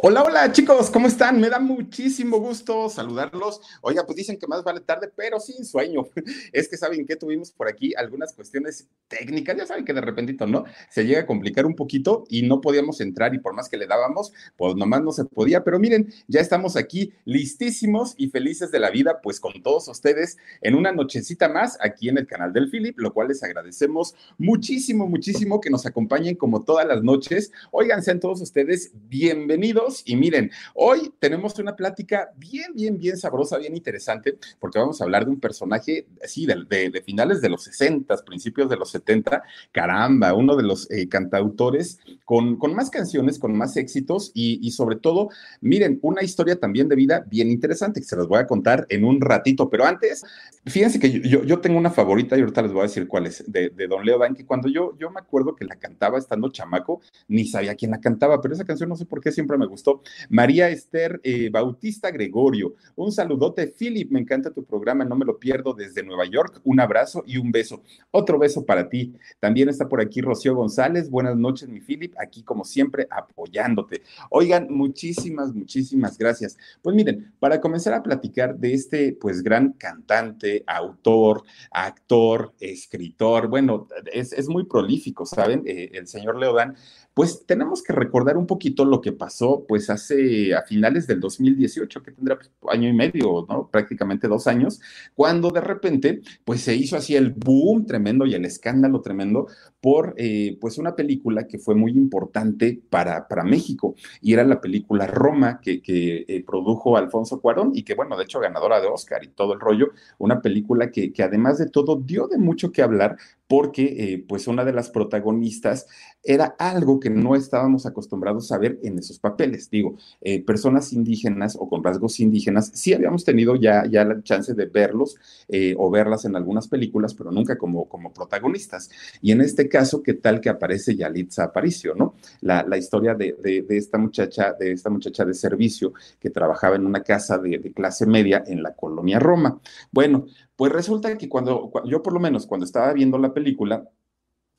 Hola, hola chicos, ¿cómo están? Me da muchísimo gusto saludarlos. Oiga, pues dicen que más vale tarde, pero sin sueño. Es que saben que tuvimos por aquí algunas cuestiones técnicas, ya saben que de repentito, ¿no? Se llega a complicar un poquito y no podíamos entrar y por más que le dábamos, pues nomás no se podía. Pero miren, ya estamos aquí listísimos y felices de la vida, pues con todos ustedes en una nochecita más aquí en el canal del Philip, lo cual les agradecemos muchísimo, muchísimo que nos acompañen como todas las noches. Oigan, sean todos ustedes bienvenidos y miren, hoy tenemos una plática bien, bien, bien sabrosa, bien interesante, porque vamos a hablar de un personaje, así, de, finales de los 60, principios de los 70, caramba, uno de los eh, cantautores con, con, más canciones, con más éxitos y, sobre todo, miren, una historia también de vida bien interesante que se los voy a contar en un ratito, pero antes, fíjense que yo, yo tengo una favorita y ahorita les voy a decir cuál es, de, de Don Leo Dan, que cuando yo, yo me acuerdo que la cantaba estando chamaco, ni sabía quién la cantaba, pero esa canción no sé por qué siempre me gustó María Esther eh, Bautista Gregorio, un saludote. Philip, me encanta tu programa, no me lo pierdo desde Nueva York. Un abrazo y un beso. Otro beso para ti. También está por aquí Rocío González. Buenas noches, mi Philip. Aquí, como siempre, apoyándote. Oigan, muchísimas, muchísimas gracias. Pues miren, para comenzar a platicar de este, pues, gran cantante, autor, actor, escritor, bueno, es, muy prolífico, ¿saben? Eh, el señor Leodán pues tenemos que recordar un poquito lo que pasó pues hace a finales del 2018, que tendrá pues, año y medio, ¿no? Prácticamente dos años, cuando de repente pues se hizo así el boom tremendo y el escándalo tremendo por eh, pues una película que fue muy importante para, para México y era la película Roma que, que eh, produjo Alfonso Cuarón y que bueno, de hecho ganadora de Oscar y todo el rollo, una película que, que además de todo dio de mucho que hablar porque eh, pues una de las protagonistas era algo que no estábamos acostumbrados a ver en esos papeles. Digo, eh, personas indígenas o con rasgos indígenas, sí habíamos tenido ya, ya la chance de verlos eh, o verlas en algunas películas, pero nunca como, como protagonistas. Y en este caso, ¿qué tal que aparece Yalitza Aparicio, no? La, la historia de, de, esta muchacha, de esta muchacha de servicio que trabajaba en una casa de, clase media en la colonia Roma. Bueno, pues resulta que cuando, yo por lo menos cuando estaba viendo la película,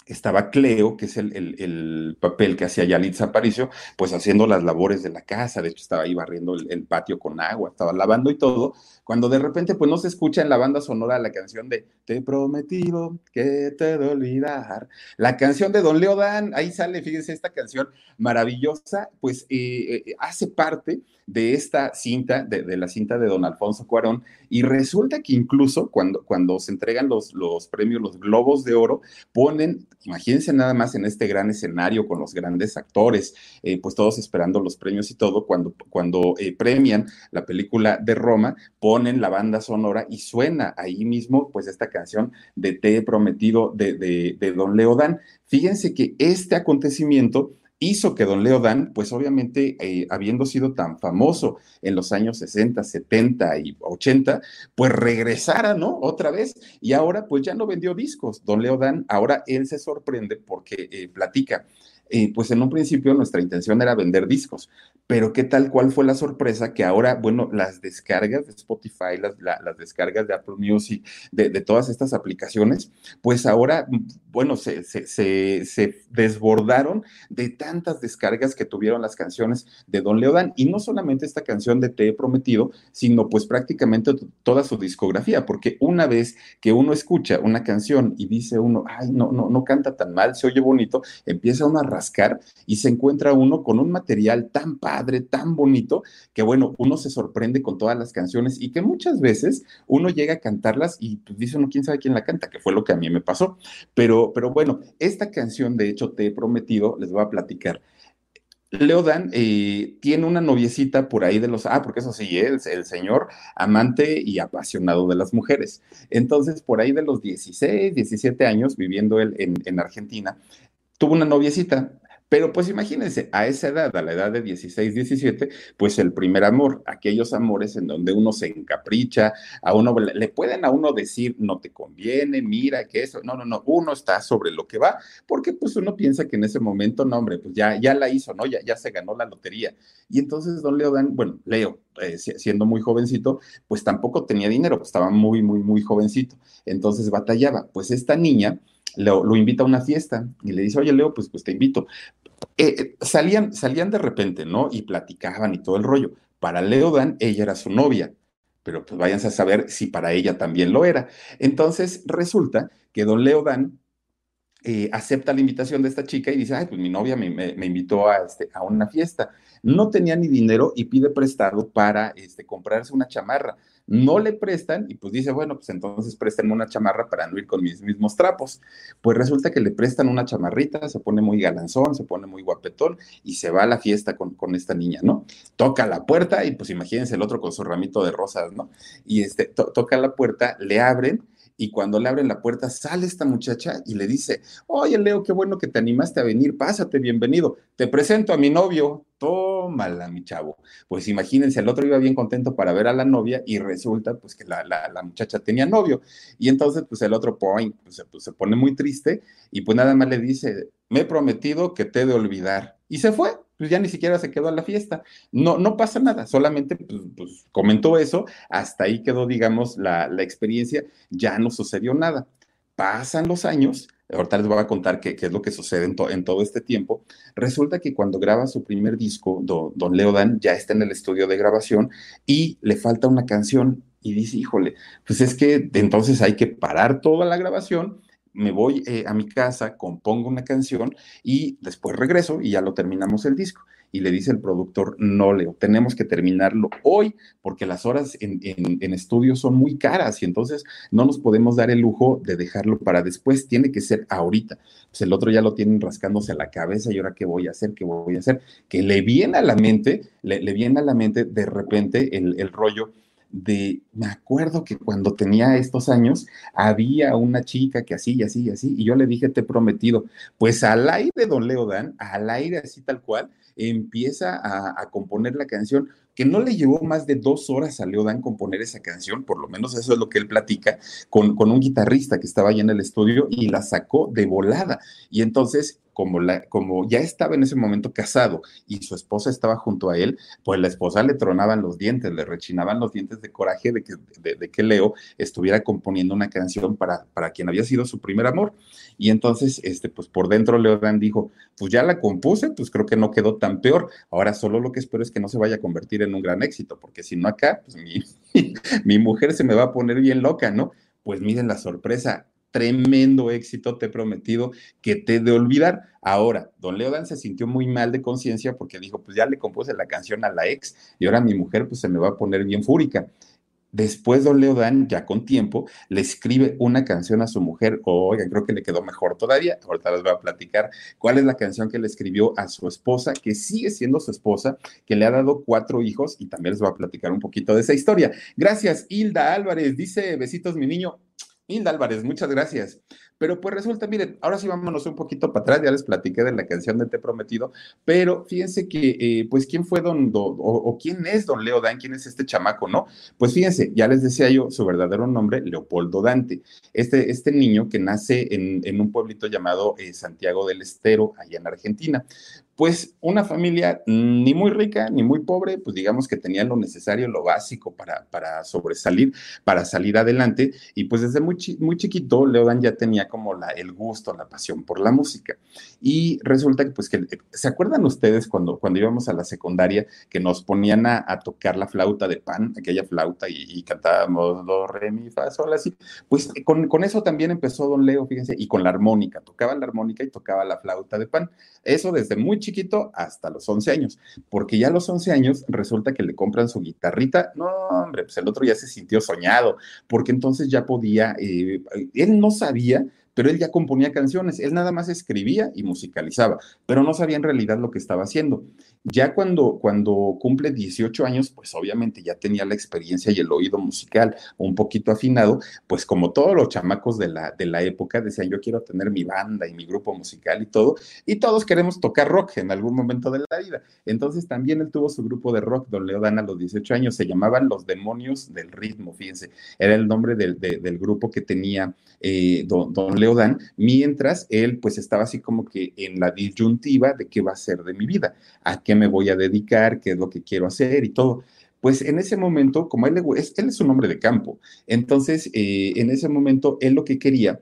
estaba Cleo, que es el, papel que hacía Yalitza Aparicio, pues haciendo las labores de la casa, de hecho estaba ahí barriendo el, patio con agua, estaba lavando y todo, cuando de repente pues no se escucha en la banda sonora la canción de Te he prometido que te de olvidar, la canción de Don Leodán, ahí sale, fíjense, esta canción maravillosa, pues eh, eh, hace parte de esta cinta, de, la cinta de don Alfonso Cuarón, y resulta que incluso cuando, cuando se entregan los, los premios, los globos de oro, ponen, imagínense nada más en este gran escenario con los grandes actores, eh, pues todos esperando los premios y todo, cuando, cuando eh, premian la película de Roma, ponen la banda sonora y suena ahí mismo, pues esta canción de Te he prometido de, de, de Don Leodán. Fíjense que este acontecimiento hizo que don Leo Dan, pues obviamente eh, habiendo sido tan famoso en los años 60, 70 y 80, pues regresara, ¿no? Otra vez. Y ahora pues ya no vendió discos. Don Leo Dan, ahora él se sorprende porque eh, platica eh, pues en un principio nuestra intención era vender discos, pero ¿qué tal cuál fue la sorpresa? Que ahora, bueno, las descargas de Spotify, las, las descargas de Apple Music, de, todas estas aplicaciones, pues ahora, bueno, se, se, se, desbordaron de tantas descargas que tuvieron las canciones de Don Leodan, y no solamente esta canción de Te he prometido, sino pues prácticamente toda su discografía, porque una vez que uno escucha una canción y dice uno, ay, no, no, no canta tan mal, se oye bonito, empieza uno a y se encuentra uno con un material tan padre padre, tan bonito, que bueno, uno se sorprende con todas las canciones y que muchas veces uno llega a cantarlas y pues dice uno, quién sabe quién la canta, que fue lo que a mí me pasó. Pero, pero bueno, esta canción, de hecho, te he prometido, les voy a platicar. Leodan eh, tiene una noviecita por ahí de los, ah, porque eso sí, es el señor amante y apasionado de las mujeres. Entonces, por ahí de los 16, 17 años, viviendo él en, en Argentina, tuvo una noviecita, pero pues imagínense, a esa edad, a la edad de 16, 17, pues el primer amor, aquellos amores en donde uno se encapricha, a uno le pueden a uno decir, no te conviene, mira que eso, no, no, no, uno está sobre lo que va, porque pues uno piensa que en ese momento, no, hombre, pues ya, ya la hizo, ¿no? Ya, ya se ganó la lotería. Y entonces don Leo Dan, bueno, Leo, eh, siendo muy jovencito, pues tampoco tenía dinero, pues estaba muy, muy, muy jovencito. Entonces batallaba. Pues esta niña, lo, invita a una fiesta y le dice, oye Leo, pues, pues te invito. Eh, eh, salían, salían de repente, ¿no? Y platicaban y todo el rollo. Para Leodan, ella era su novia, pero pues váyanse a saber si para ella también lo era. Entonces resulta que don Leodan eh, acepta la invitación de esta chica y dice, ay, pues mi novia me, me, invitó a, este, a una fiesta. No tenía ni dinero y pide prestado para este, comprarse una chamarra no le prestan y pues dice, bueno, pues entonces préstenme una chamarra para no ir con mis mismos trapos. Pues resulta que le prestan una chamarrita, se pone muy galanzón, se pone muy guapetón y se va a la fiesta con, con esta niña, ¿no? Toca la puerta y pues imagínense el otro con su ramito de rosas, ¿no? Y este, toca la puerta, le abren y cuando le abren la puerta sale esta muchacha y le dice, oye Leo, qué bueno que te animaste a venir, pásate, bienvenido, te presento a mi novio, tómala mi chavo. Pues imagínense, el otro iba bien contento para ver a la novia y resulta pues que la, muchacha tenía novio. Y entonces pues el otro pues, pues, se pone muy triste y pues nada más le dice, me he prometido que te he de olvidar y se fue pues ya ni siquiera se quedó a la fiesta. No, no pasa nada, solamente pues, pues comentó eso, hasta ahí quedó, digamos, la, experiencia, ya no sucedió nada. Pasan los años, ahorita les voy a contar qué, es lo que sucede en, todo este tiempo. Resulta que cuando graba su primer disco, don Leo Dan ya está en el estudio de grabación y le falta una canción y dice, híjole, pues es que entonces hay que parar toda la grabación me voy eh, a mi casa, compongo una canción y después regreso y ya lo terminamos el disco. Y le dice el productor, no, Leo, tenemos que terminarlo hoy porque las horas en, en, estudio son muy caras y entonces no nos podemos dar el lujo de dejarlo para después, tiene que ser ahorita. Pues el otro ya lo tienen rascándose la cabeza y ahora qué voy a hacer, qué voy a hacer, que le viene a la mente, le, le viene a la mente de repente el, el rollo de, me acuerdo que cuando tenía estos años, había una chica que así y así y así, y yo le dije, te he prometido, pues al aire, don Leodan, al aire así tal cual, empieza a, a, componer la canción, que no le llevó más de dos horas a Leodan componer esa canción, por lo menos eso es lo que él platica, con, con un guitarrista que estaba ahí en el estudio y la sacó de volada. Y entonces como, la, como ya estaba en ese momento casado y su esposa estaba junto a él, pues la esposa le tronaban los dientes, le rechinaban los dientes de coraje de que, de, que Leo estuviera componiendo una canción para, para quien había sido su primer amor. Y entonces, este, pues por dentro Dan dijo, pues ya la compuse, pues creo que no quedó tan peor. Ahora solo lo que espero es que no se vaya a convertir en un gran éxito, porque si no acá, pues mi, mi mujer se me va a poner bien loca, ¿no? Pues miren la sorpresa, tremendo éxito, te he prometido que te de olvidar. Ahora, don Leodan se sintió muy mal de conciencia porque dijo, pues ya le compuse la canción a la ex y ahora mi mujer pues se me va a poner bien fúrica. Después don Leodan, ya con tiempo, le escribe una canción a su mujer. Oiga, creo que le quedó mejor todavía. Ahorita les voy a platicar cuál es la canción que le escribió a su esposa, que sigue siendo su esposa, que le ha dado cuatro hijos y también les voy a platicar un poquito de esa historia. Gracias, Hilda Álvarez. Dice, besitos, mi niño. Hilda Álvarez, muchas gracias. Pero pues resulta, miren, ahora sí vámonos un poquito para atrás, ya les platiqué de la canción de Te Prometido, pero fíjense que, eh, pues, ¿quién fue don, o, quién es don Leo Dan? ¿Quién es este chamaco, no? Pues fíjense, ya les decía yo su verdadero nombre, Leopoldo Dante. Este, este niño que nace en, un pueblito llamado eh, Santiago del Estero, allá en Argentina pues una familia ni muy rica ni muy pobre, pues digamos que tenían lo necesario, lo básico para, para sobresalir, para salir adelante. Y pues desde muy, muy chiquito, Leodan ya tenía como la, el gusto, la pasión por la música. Y resulta que, pues, que, ¿se acuerdan ustedes cuando, cuando íbamos a la secundaria que nos ponían a, tocar la flauta de pan, aquella flauta, y, cantábamos do, re, mi, fa, sol, así? Pues con, con eso también empezó don Leo, fíjense, y con la armónica, tocaba la armónica y tocaba la flauta de pan. Eso desde muy chiquito chiquito hasta los 11 años, porque ya a los 11 años resulta que le compran su guitarrita. No, hombre, pues el otro ya se sintió soñado, porque entonces ya podía, eh, él no sabía pero él ya componía canciones, él nada más escribía y musicalizaba, pero no sabía en realidad lo que estaba haciendo. Ya cuando, cuando cumple 18 años, pues obviamente ya tenía la experiencia y el oído musical un poquito afinado, pues como todos los chamacos de la, de la época decían, yo quiero tener mi banda y mi grupo musical y todo, y todos queremos tocar rock en algún momento de la vida. Entonces también él tuvo su grupo de rock, Don Leodan, a los 18 años, se llamaban Los Demonios del Ritmo, fíjense, era el nombre del, del grupo que tenía eh, don, don Leodan, mientras él pues estaba así como que en la disyuntiva de qué va a ser de mi vida, a qué me voy a dedicar, qué es lo que quiero hacer y todo. Pues en ese momento, como él, es, él es un hombre de campo, entonces eh, en ese momento él lo que quería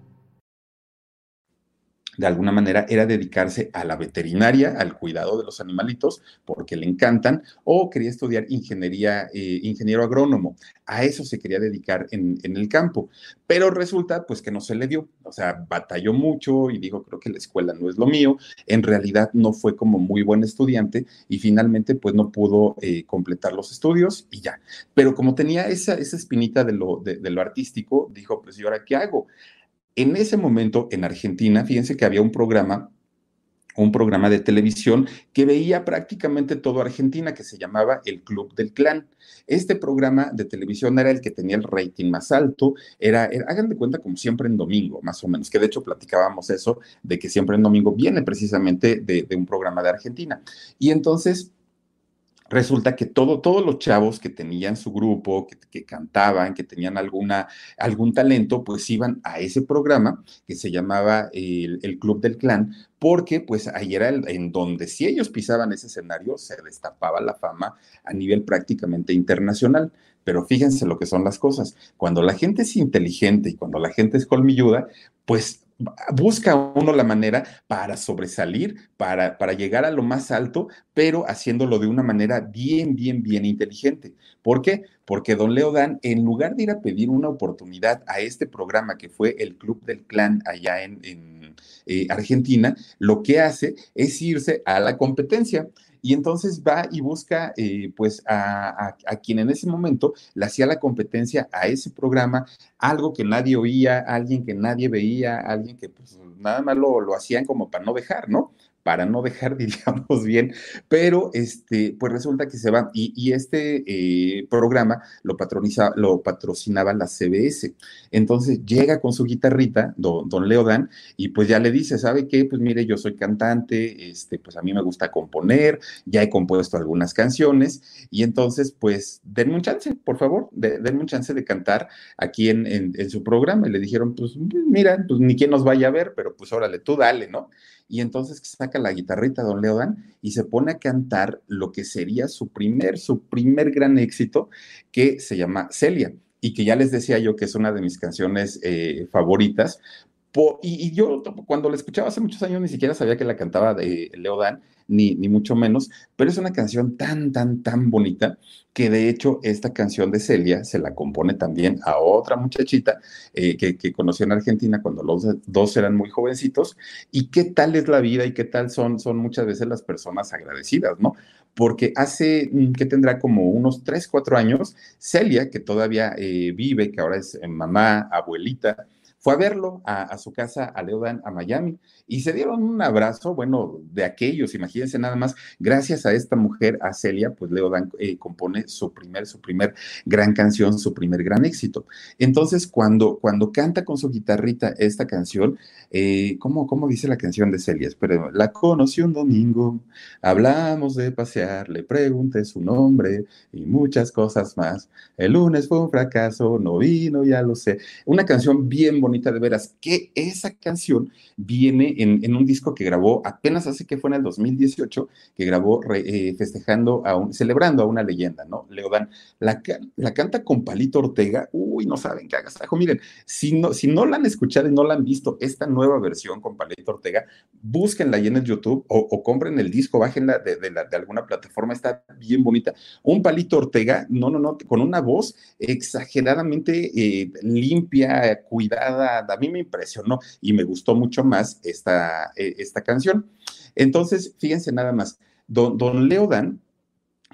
de alguna manera era dedicarse a la veterinaria, al cuidado de los animalitos, porque le encantan, o quería estudiar ingeniería, eh, ingeniero agrónomo. A eso se quería dedicar en, en, el campo. Pero resulta pues que no se le dio. O sea, batalló mucho y dijo, creo que la escuela no es lo mío. En realidad no fue como muy buen estudiante y finalmente pues no pudo eh, completar los estudios y ya. Pero como tenía esa, esa espinita de lo, de, de lo artístico, dijo, pues ¿y ahora qué hago? En ese momento, en Argentina, fíjense que había un programa, un programa de televisión que veía prácticamente todo Argentina, que se llamaba El Club del Clan. Este programa de televisión era el que tenía el rating más alto, era, hagan de cuenta como siempre en domingo, más o menos, que de hecho platicábamos eso, de que siempre en domingo viene precisamente de un programa de Argentina. Y entonces resulta que todo, todos los chavos que tenían su grupo, que, que, cantaban, que tenían alguna, algún talento, pues iban a ese programa que se llamaba el, el Club del Clan, porque pues ahí era el, en donde si ellos pisaban ese escenario se destapaba la fama a nivel prácticamente internacional. Pero fíjense lo que son las cosas. Cuando la gente es inteligente y cuando la gente es colmilluda, pues busca uno la manera para sobresalir, para, para, llegar a lo más alto, pero haciéndolo de una manera bien, bien, bien inteligente. ¿Por qué? Porque don Leodan, en lugar de ir a pedir una oportunidad a este programa que fue el Club del Clan allá en, en eh, Argentina, lo que hace es irse a la competencia y entonces va y busca eh, pues a, a, quien en ese momento le hacía la competencia a ese programa, algo que nadie oía, alguien que nadie veía, alguien que pues nada más lo, lo hacían como para no dejar, ¿no? Para no dejar, diríamos bien, pero este, pues resulta que se va, y, este eh, programa lo, lo patrocinaba la CBS. Entonces llega con su guitarrita, don, don Leodan, y pues ya le dice, ¿sabe qué? Pues mire, yo soy cantante, este, pues a mí me gusta componer, ya he compuesto algunas canciones, y entonces, pues, denme un chance, por favor, de, denme un chance de cantar aquí en, en, en su programa. Y le dijeron, pues, mira, pues ni quien nos vaya a ver, pero pues órale, tú dale, ¿no? Y entonces saca la guitarrita don Leodan y se pone a cantar lo que sería su primer, su primer gran éxito, que se llama Celia, y que ya les decía yo que es una de mis canciones eh, favoritas. Y, yo cuando la escuchaba hace muchos años ni siquiera sabía que la cantaba de Leodan, ni, ni mucho menos, pero es una canción tan, tan, tan bonita que de hecho esta canción de Celia se la compone también a otra muchachita eh, que, que, conoció en Argentina cuando los dos eran muy jovencitos. ¿Y qué tal es la vida y qué tal son, son muchas veces las personas agradecidas, ¿no? Porque hace, mm, que tendrá como unos 3, 4 años, Celia, que todavía eh, vive, que ahora es eh, mamá, abuelita, fue a verlo a, su casa, a Leodan, a Miami, y se dieron un abrazo, bueno, de aquellos, imagínense nada más, gracias a esta mujer, a Celia, pues Leodan eh, compone su primer, su primer gran canción, su primer gran éxito. Entonces, cuando, cuando canta con su guitarrita esta canción, eh, ¿cómo, ¿cómo dice la canción de Celia? Espera, la conocí un domingo, hablamos de pasear, le pregunté su nombre y muchas cosas más. El lunes fue un fracaso, no vino, ya lo sé. Una canción bien bonita bonita de veras, que esa canción viene en, un disco que grabó apenas hace que fue en el 2018, que grabó eh, festejando, a un, celebrando a una leyenda, ¿no? Leodan, la, la canta con Palito Ortega, uy, no saben qué hagas. Miren, si no, si no la han escuchado y no la han visto, esta nueva versión con Palito Ortega, búsquenla ahí en el YouTube o, compren el disco, bájenla de alguna plataforma, está bien bonita. Un Palito Ortega, no, no, no, con una voz exageradamente eh, limpia, cuidada, a mí me impresionó y me gustó mucho más esta, eh, esta canción. Entonces, fíjense nada más, don, don Leo Dan,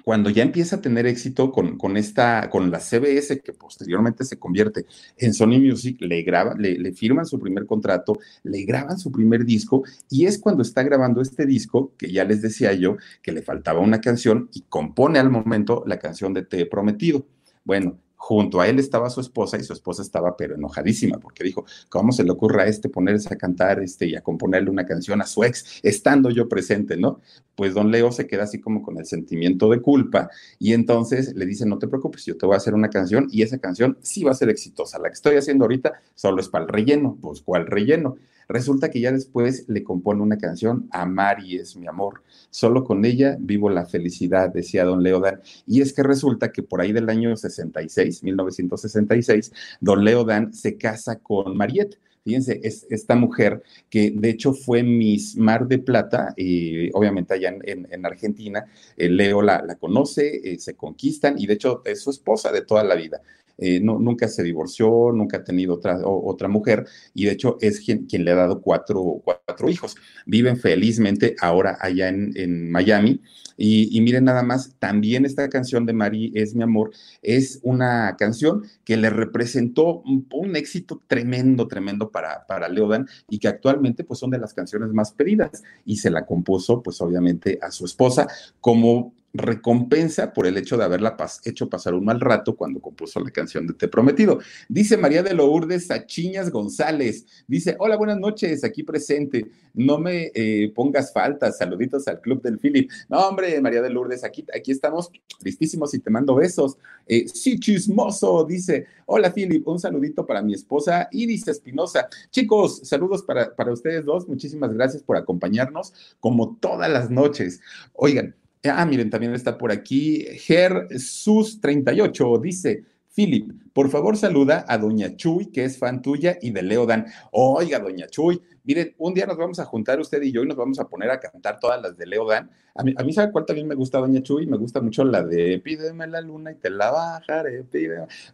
cuando ya empieza a tener éxito con, con, esta, con la CBS, que posteriormente se convierte en Sony Music, le, graba, le, le, firman su primer contrato, le graban su primer disco, y es cuando está grabando este disco, que ya les decía yo, que le faltaba una canción, y compone al momento la canción de Te he prometido. Bueno, junto a él estaba su esposa y su esposa estaba pero enojadísima porque dijo, ¿cómo se le ocurre a este ponerse a cantar este, y a componerle una canción a su ex estando yo presente, ¿no? Pues don Leo se queda así como con el sentimiento de culpa y entonces le dice, no te preocupes, yo te voy a hacer una canción y esa canción sí va a ser exitosa. La que estoy haciendo ahorita solo es para el relleno, pues ¿cuál relleno? Resulta que ya después le compone una canción, Mari es mi amor. Solo con ella vivo la felicidad, decía don Leodan. Y es que resulta que por ahí del año 66, 1966, don Leodan se casa con Mariette. Fíjense, es esta mujer que de hecho fue Miss Mar de Plata, y obviamente allá en, Argentina, eh, Leo la, conoce, eh, se conquistan y de hecho es su esposa de toda la vida. Eh, nunca se divorció, nunca ha tenido otra, otra mujer y de hecho es quien, le ha dado cuatro, cuatro hijos. Viven felizmente ahora allá en, en Miami. Y, miren nada más, también esta canción de Mari es mi amor, es una canción que le representó un, éxito tremendo, tremendo para, para Leodan y que actualmente pues son de las canciones más pedidas y se la compuso pues obviamente a su esposa como recompensa por el hecho de haberla hecho pasar un mal rato cuando compuso la canción de Te Prometido. Dice María de Lourdes Sachiñas González, dice, hola, buenas noches, aquí presente, no me eh, pongas faltas, saluditos al Club del Philip. No, hombre, María de Lourdes, aquí, aquí estamos listísimos y te mando besos. Eh, sí, chismoso, dice, hola Philip, un saludito para mi esposa Iris Espinosa. Chicos, saludos para, para ustedes dos, muchísimas gracias por acompañarnos como todas las noches. Oigan, Ah, miren, también está por aquí Ger Sus 38, dice, Philip, por favor saluda a Doña Chuy, que es fan tuya y de Leodan. Oiga, Doña Chuy, miren, un día nos vamos a juntar usted y yo y nos vamos a poner a cantar todas las de Leodan. A mí, a mí ¿sabe cuál también me gusta, Doña Chuy? Me gusta mucho la de Pídeme la luna y te la bajaré.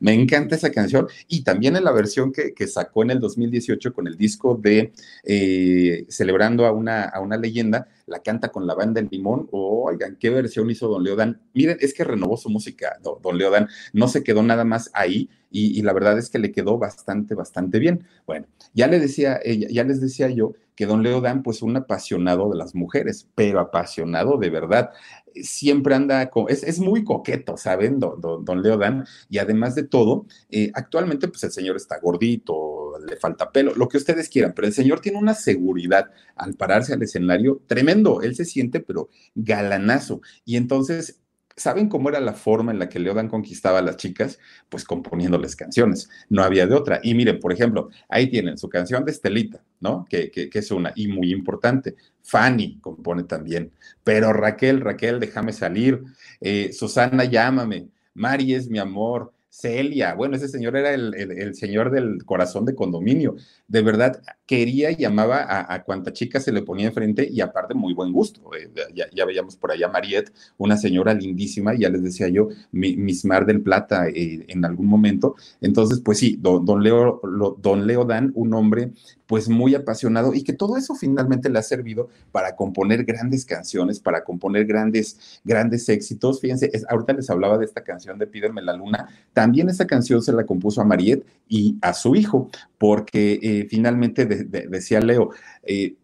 Me encanta esa canción y también en la versión que, que sacó en el 2018 con el disco de eh, Celebrando a una, a una leyenda, la canta con la banda El Limón. oigan, qué versión hizo Don Leodan. Miren, es que renovó su música, Don, Leodan. No se quedó nada más ahí y, la verdad es que le quedó bastante, bastante bien. Bueno, ya, le decía, ella, ya les decía yo que Don Leodan, pues un apasionado de las mujeres, pero apasionado de verdad. Siempre anda, con, es, es muy coqueto, ¿saben? Don, don, Leodan. Y además de todo, eh, actualmente, pues el señor está gordito, le falta pelo, lo que ustedes quieran, pero el señor tiene una seguridad al pararse al escenario tremendo. Él se siente, pero galanazo. Y entonces ¿Saben cómo era la forma en la que Leodan conquistaba a las chicas? Pues componiéndoles canciones. No había de otra. Y miren, por ejemplo, ahí tienen su canción de Estelita, ¿no? Que, que, es una y muy importante. Fanny compone también. Pero Raquel, Raquel, déjame salir. Eh, Susana, llámame. Mari es mi amor. Celia, bueno, ese señor era el, señor del corazón de condominio. De verdad, quería y llamaba a, cuanta chica se le ponía enfrente y aparte muy buen gusto. Eh, ya, veíamos por allá a Mariette, una señora lindísima, ya les decía yo, Miss Mar del Plata eh, en algún momento. Entonces, pues sí, don, Leo, don Leo Dan, un hombre pues muy apasionado y que todo eso finalmente le ha servido para componer grandes canciones, para componer grandes, grandes éxitos. Fíjense, ahorita les hablaba de esta canción de Pídeme la Luna. También esa canción se la compuso a Mariette y a su hijo, porque eh, finalmente decía Leo, eh,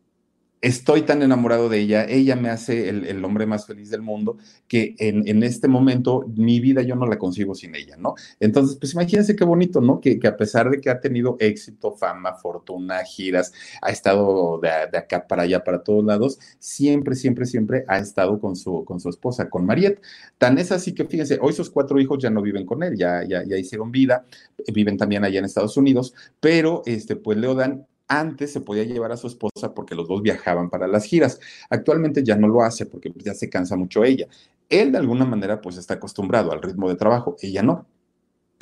estoy tan enamorado de ella, ella me hace el, hombre más feliz del mundo, que en, este momento mi vida yo no la consigo sin ella, ¿no? Entonces, pues imagínense qué bonito, ¿no? Que, a pesar de que ha tenido éxito, fama, fortuna, giras, ha estado de, acá para allá, para todos lados, siempre, siempre, siempre ha estado con su, con su esposa, con Mariette. Tan es así que, fíjense, hoy sus cuatro hijos ya no viven con él, ya, ya, ya hicieron vida, viven también allá en Estados Unidos, pero este, pues Leodan antes se podía llevar a su esposa porque los dos viajaban para las giras. Actualmente ya no lo hace porque ya se cansa mucho ella. Él de alguna manera pues está acostumbrado al ritmo de trabajo, ella no.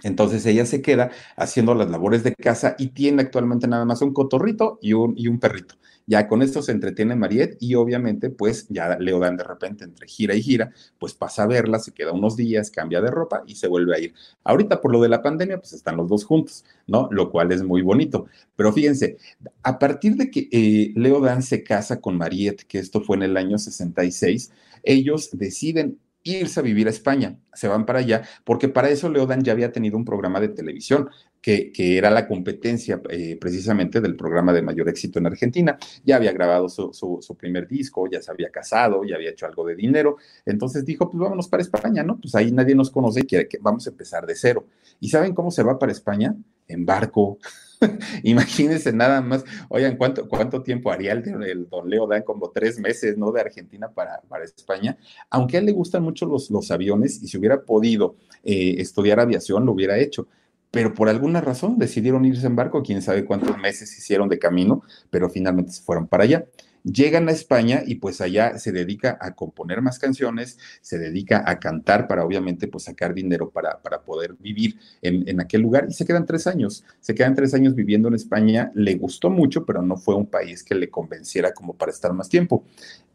Entonces ella se queda haciendo las labores de casa y tiene actualmente nada más un cotorrito y un, y un perrito. Ya con esto se entretiene Mariette y obviamente pues ya dan de repente entre gira y gira, pues pasa a verla, se queda unos días, cambia de ropa y se vuelve a ir. Ahorita por lo de la pandemia pues están los dos juntos, ¿no? Lo cual es muy bonito. Pero fíjense, a partir de que eh, Dan se casa con Mariette, que esto fue en el año 66, ellos deciden irse a vivir a España, se van para allá, porque para eso Leodan ya había tenido un programa de televisión, que, era la competencia eh, precisamente del programa de mayor éxito en Argentina. Ya había grabado su, primer disco, ya se había casado, ya había hecho algo de dinero, entonces dijo, pues vámonos para España, ¿no? Pues ahí nadie nos conoce y quiere que vamos a empezar de cero. ¿Y saben cómo se va para España? En barco. Imagínense nada más, oigan, ¿cuánto, cuánto tiempo haría el, don Leo Dan? Como tres meses, ¿no? De Argentina para, para España. Aunque a él le gustan mucho los, los aviones y si hubiera podido eh, estudiar aviación, lo hubiera hecho. Pero por alguna razón decidieron irse en barco, quién sabe cuántos meses hicieron de camino, pero finalmente se fueron para allá. Llegan a España y pues allá se dedica a componer más canciones, se dedica a cantar para obviamente pues sacar dinero para, para poder vivir en, en, aquel lugar y se quedan tres años, se quedan tres años viviendo en España, le gustó mucho, pero no fue un país que le convenciera como para estar más tiempo.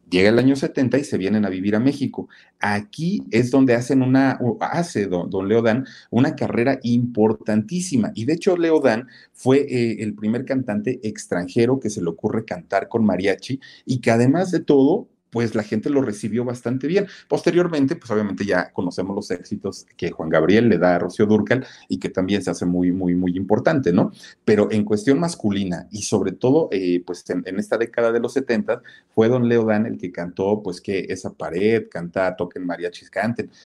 Llega el año 70 y se vienen a vivir a México. Aquí es donde hacen una, hace don, don Leodán una carrera importantísima. Y de hecho, Leodán fue eh, el primer cantante extranjero que se le ocurre cantar con mariachi y que además de todo pues la gente lo recibió bastante bien. Posteriormente, pues obviamente ya conocemos los éxitos que Juan Gabriel le da a Rocío Durcal y que también se hace muy, muy, muy importante, ¿no? Pero en cuestión masculina y sobre todo, eh, pues en, esta década de los 70 fue don Leo Dan el que cantó, pues que esa pared, canta, toquen mariachis, canten.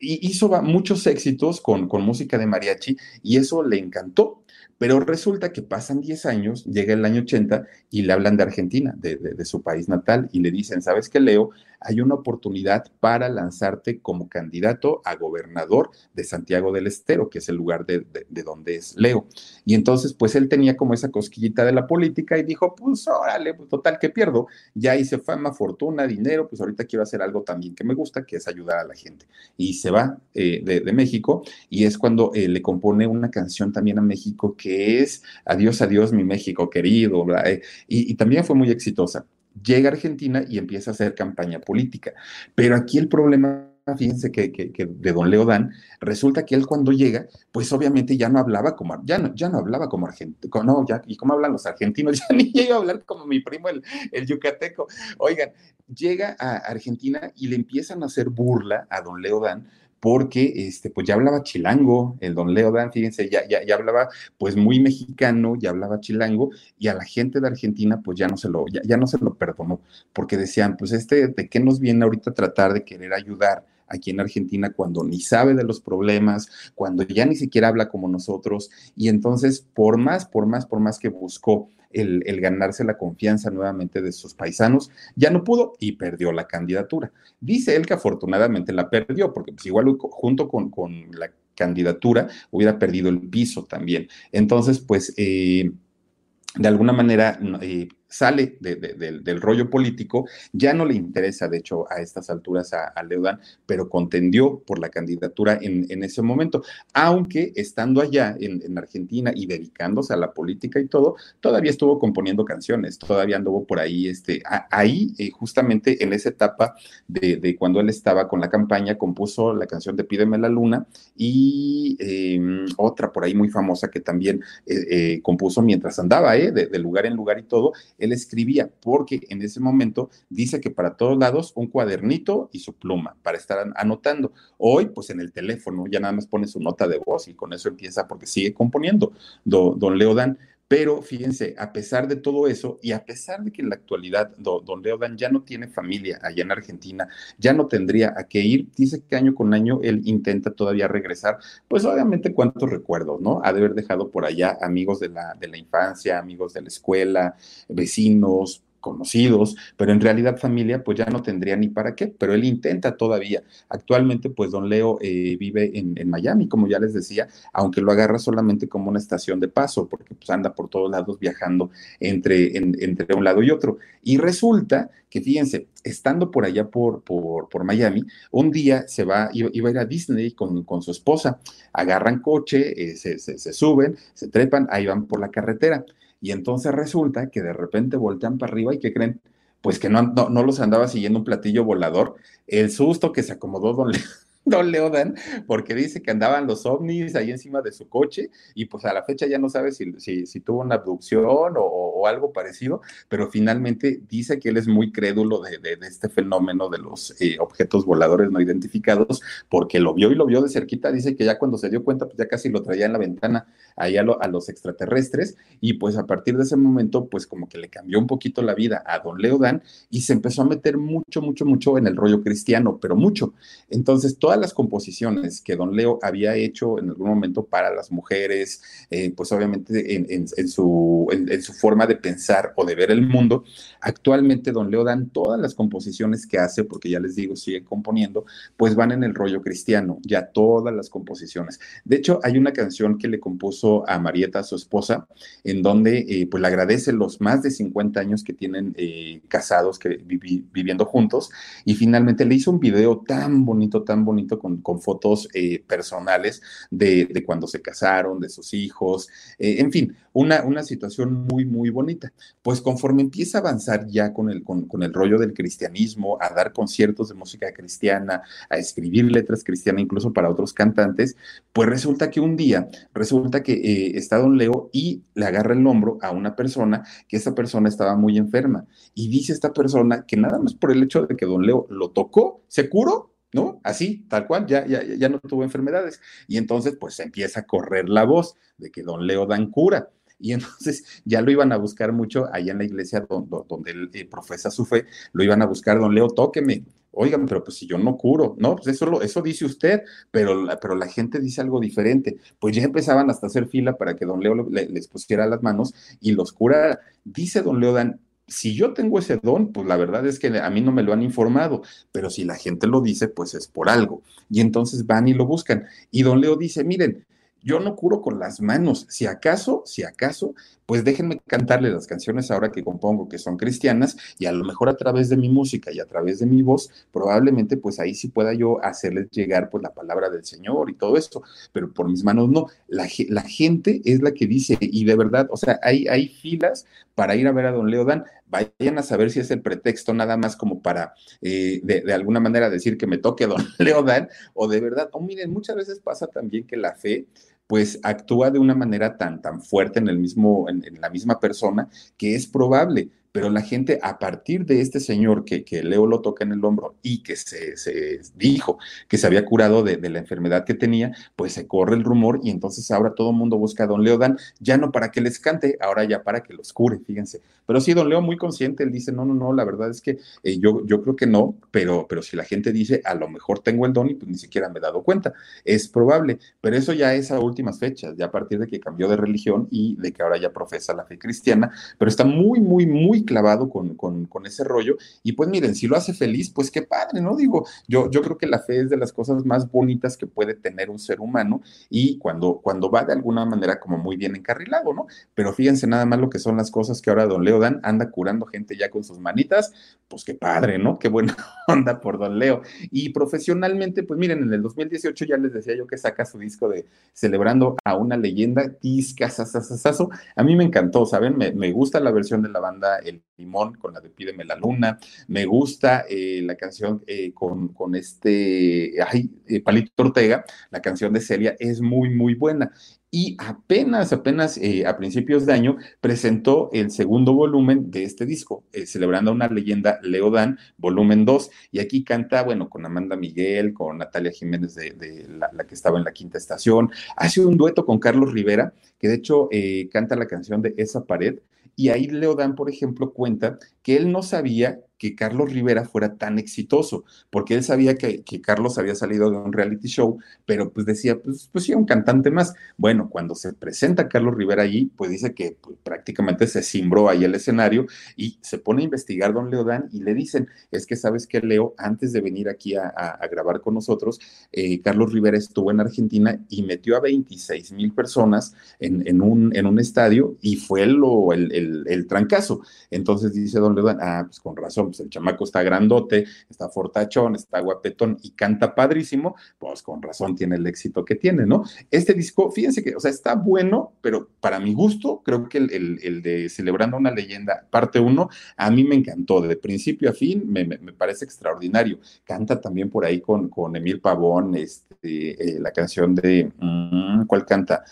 Hizo muchos éxitos con, con música de mariachi y eso le encantó. Pero resulta que pasan 10 años, llega el año 80 y le hablan de Argentina, de, su país natal, y le dicen, ¿sabes qué, Leo? Hay una oportunidad para lanzarte como candidato a gobernador de Santiago del Estero, que es el lugar de, donde es Leo. Y entonces, pues él tenía como esa cosquillita de la política y dijo, pues órale, pues, total, que pierdo? Ya hice fama, fortuna, dinero, pues ahorita quiero hacer algo también que me gusta, que es ayudar a la gente. Y se va eh, de, México y es cuando eh, le compone una canción también a México que es Adiós, adiós, mi México querido, eh, y, también fue muy exitosa. Llega a Argentina y empieza a hacer campaña política. Pero aquí el problema fíjense que, de don Leodán, resulta que él cuando llega, pues obviamente ya no hablaba como, ya no, ya no hablaba como argentino, no, ya, ¿y cómo hablan los argentinos? Ya ni llega a hablar como mi primo el, el yucateco. Oigan, llega a Argentina y le empiezan a hacer burla a don Leodán porque este, pues ya hablaba chilango, el don Leo Dan, fíjense, ya, ya, ya, hablaba pues muy mexicano, ya hablaba chilango, y a la gente de Argentina pues ya no se lo, ya, ya no se lo perdonó, porque decían, pues este, ¿de qué nos viene ahorita tratar de querer ayudar? aquí en Argentina cuando ni sabe de los problemas, cuando ya ni siquiera habla como nosotros. Y entonces, por más, por más, por más que buscó el, ganarse la confianza nuevamente de sus paisanos, ya no pudo y perdió la candidatura. Dice él que afortunadamente la perdió, porque pues igual junto con, la candidatura hubiera perdido el piso también. Entonces, pues... Eh, de alguna manera, eh, sale del rollo político, ya no le interesa, de hecho, a estas alturas a, a pero contendió por la candidatura en, en ese momento, aunque estando allá en, en, Argentina y dedicándose a la política y todo, todavía estuvo componiendo canciones, todavía anduvo por ahí, este, ahí eh, justamente en esa etapa de, cuando él estaba con la campaña, compuso la canción de Pídeme la Luna y eh, otra por ahí muy famosa que también eh, eh compuso mientras andaba, de lugar en lugar y todo, él escribía, porque en ese momento dice que para todos lados un cuadernito y su pluma para estar anotando. Hoy, pues en el teléfono, ya nada más pone su nota de voz y con eso empieza porque sigue componiendo don, don Leodan. Pero fíjense, a pesar de todo eso y a pesar de que en la actualidad do, don Leodan ya no tiene familia allá en Argentina, ya no tendría a qué ir, dice que año con año él intenta todavía regresar, pues obviamente cuántos recuerdos, ¿no? Ha de haber dejado por allá amigos de la, de la infancia, amigos de la escuela, vecinos, conocidos, pero en realidad familia pues ya no tendría ni para qué, pero él intenta todavía. Actualmente pues don Leo eh, vive en, Miami, como ya les decía, aunque lo agarra solamente como una estación de paso, porque pues anda por todos lados viajando entre, en, entre un lado y otro. Y resulta que fíjense, estando por allá por, por, por Miami, un día se va, iba, iba, a ir a Disney con, con su esposa, agarran coche, eh, se, se, se suben, se trepan, ahí van por la carretera y entonces resulta que de repente voltean para arriba y que creen, pues que no, no, los andaba siguiendo un platillo volador. El susto que se acomodó don, don Leodan, porque dice que andaban los ovnis ahí encima de su coche y pues a la fecha ya no sabe si, si, tuvo una abducción o, algo parecido, pero finalmente dice que él es muy crédulo de, de, este fenómeno de los eh, objetos voladores no identificados, porque lo vio y lo vio de cerquita, dice que ya cuando se dio cuenta, pues ya casi lo traía en la ventana ahí a, lo, a los extraterrestres y pues a partir de ese momento, pues como que le cambió un poquito la vida a don Leodan y se empezó a meter mucho, mucho, mucho en el rollo cristiano, pero mucho. Entonces, todas las composiciones que don Leo había hecho en algún momento para las mujeres, eh, pues obviamente en, su, en, su forma de pensar o de ver el mundo, actualmente don Leo dan todas las composiciones que hace, porque ya les digo, sigue componiendo, pues van en el rollo cristiano, ya todas las composiciones. De hecho, hay una canción que le compuso a Marieta, su esposa, en donde eh, pues le agradece los más de 50 años que tienen eh, casados, que vivi viviendo juntos, y finalmente le hizo un video tan bonito, tan bonito con, fotos eh, personales de, cuando se casaron, de sus hijos, eh, en fin, una, una, situación muy, muy bonita. Pues conforme empieza a avanzar ya con el, con el rollo del cristianismo, a dar conciertos de música cristiana, a escribir letras cristianas incluso para otros cantantes, pues resulta que un día, resulta que eh, está don Leo y le agarra el hombro a una persona, que esa persona estaba muy enferma. Y dice esta persona que nada más por el hecho de que don Leo lo tocó, se curó ¿no? Así, tal cual, ya, ya, ya no tuvo enfermedades. Y entonces, pues empieza a correr la voz de que don Leo dan cura. Y entonces ya lo iban a buscar mucho allá en la iglesia donde, donde él profesa su fe, lo iban a buscar, don Leo, tóqueme. Oigan, pero pues si yo no curo, no, pues eso, eso dice usted, pero la, pero la gente dice algo diferente. Pues ya empezaban hasta hacer fila para que don Leo le, les pusiera las manos y los curara. Dice don Leo Dan, si yo tengo ese don, pues la verdad es que a mí no me lo han informado, pero si la gente lo dice, pues es por algo. Y entonces van y lo buscan. Y don Leo dice, miren, yo no curo con las manos, si acaso, si acaso, pues déjenme cantarle las canciones ahora que compongo, que son cristianas, y a lo mejor a través de mi música y a través de mi voz, probablemente pues ahí sí pueda yo hacerles llegar pues la palabra del Señor y todo esto, pero por mis manos no. La, la gente es la que dice, y de verdad, o sea, hay, hay filas para ir a ver a don Leodan, vayan a saber si es el pretexto nada más como para eh, de, de, alguna manera decir que me toque don Leodan, o de verdad, o miren, muchas veces pasa también que la fe pues actúa de una manera tan, tan fuerte en el mismo, en, la misma persona, que es probable pero la gente a partir de este señor que, que Leo lo toca en el hombro y que se, se dijo que se había curado de, de, la enfermedad que tenía, pues se corre el rumor y entonces ahora todo el mundo busca a don Leodan, ya no para que les cante, ahora ya para que los cure, fíjense. Pero sí, don Leo muy consciente, él dice, no, no, no, la verdad es que eh, yo, yo creo que no, pero, pero si la gente dice, a lo mejor tengo el don y pues ni siquiera me he dado cuenta, es probable, pero eso ya es a últimas fechas, ya a partir de que cambió de religión y de que ahora ya profesa la fe cristiana, pero está muy, muy, muy clavado con, con, con, ese rollo. Y pues miren, si lo hace feliz, pues qué padre, ¿no? Digo, yo, yo creo que la fe es de las cosas más bonitas que puede tener un ser humano y cuando, cuando va de alguna manera como muy bien encarrilado, ¿no? Pero fíjense nada más lo que son las cosas que ahora don Leo Anda curando gente ya con sus manitas, pues qué padre, ¿no? Qué buena onda por Don Leo. Y profesionalmente, pues miren, en el 2018 ya les decía yo que saca su disco de Celebrando a una leyenda, discasasasasazo. A mí me encantó, ¿saben? Me, me, gusta la versión de la banda El Limón con la de Pídeme la Luna. Me gusta eh, la canción eh, con, con, este, ay, eh, Palito Ortega, la canción de Celia es muy, muy buena y apenas, apenas eh, a principios de año presentó el segundo volumen de este disco, eh, celebrando una leyenda Leodán, volumen 2, y aquí canta, bueno, con Amanda Miguel, con Natalia Jiménez de, la, que estaba en la quinta estación, hace un dueto con Carlos Rivera, que de hecho eh, canta la canción de Esa pared, y ahí Leodán, por ejemplo, cuenta que él no sabía que Carlos Rivera fuera tan exitoso, porque él sabía que, Carlos había salido de un reality show, pero pues decía, pues, pues sí, un cantante más. Bueno, cuando se presenta Carlos Rivera allí, pues dice que pues, prácticamente se cimbró ahí el escenario y se pone a investigar don Leodán y le dicen, es que sabes que Leo, antes de venir aquí a, grabar con nosotros, eh, Carlos Rivera estuvo en Argentina y metió a 26 mil personas en, un, en un estadio y fue lo, el, el, el trancazo. Entonces dice don Leodán, ah, pues con razón pues el chamaco está grandote, está fortachón, está guapetón y canta padrísimo, pues con razón tiene el éxito que tiene, ¿no? Este disco, fíjense que, o sea, está bueno, pero para mi gusto, creo que el, de Celebrando una leyenda, parte uno, a mí me encantó, de principio a fin, me, parece extraordinario. Canta también por ahí con, con Emil Pavón, este, eh, la canción de, mm, ¿cuál canta?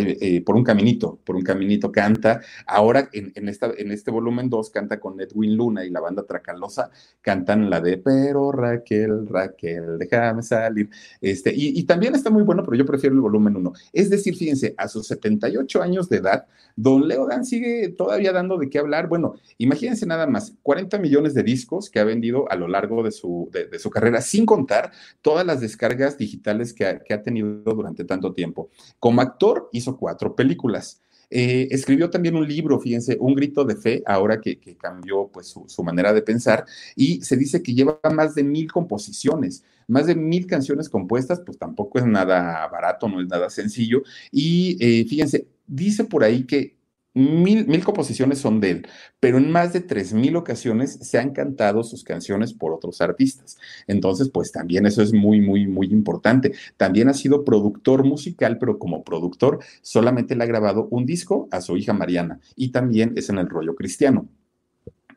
Eh, por un caminito, por un caminito canta. Ahora en, este volumen 2 canta con Edwin Luna y la banda Tracalosa, cantan la de Pero Raquel, Raquel, déjame salir. Este, y, también está muy bueno, pero yo prefiero el volumen 1. Es decir, fíjense, a sus 78 años de edad, don Leo Dan sigue todavía dando de qué hablar. Bueno, imagínense nada más, 40 millones de discos que ha vendido a lo largo de su, de, su carrera, sin contar todas las descargas digitales que ha tenido durante tanto tiempo. Como actor, hizo cuatro películas. Eh, escribió también un libro, fíjense, Un grito de fe, ahora que, cambió pues su, manera de pensar, y se dice que lleva más de mil composiciones, más de mil canciones compuestas, pues tampoco es nada barato, no es nada sencillo, y eh, fíjense, dice por ahí que Mil, mil, composiciones son de él, pero en más de tres mil ocasiones se han cantado sus canciones por otros artistas. Entonces, pues también eso es muy, muy, muy importante. También ha sido productor musical, pero como productor solamente le ha grabado un disco a su hija Mariana y también es en el rollo cristiano.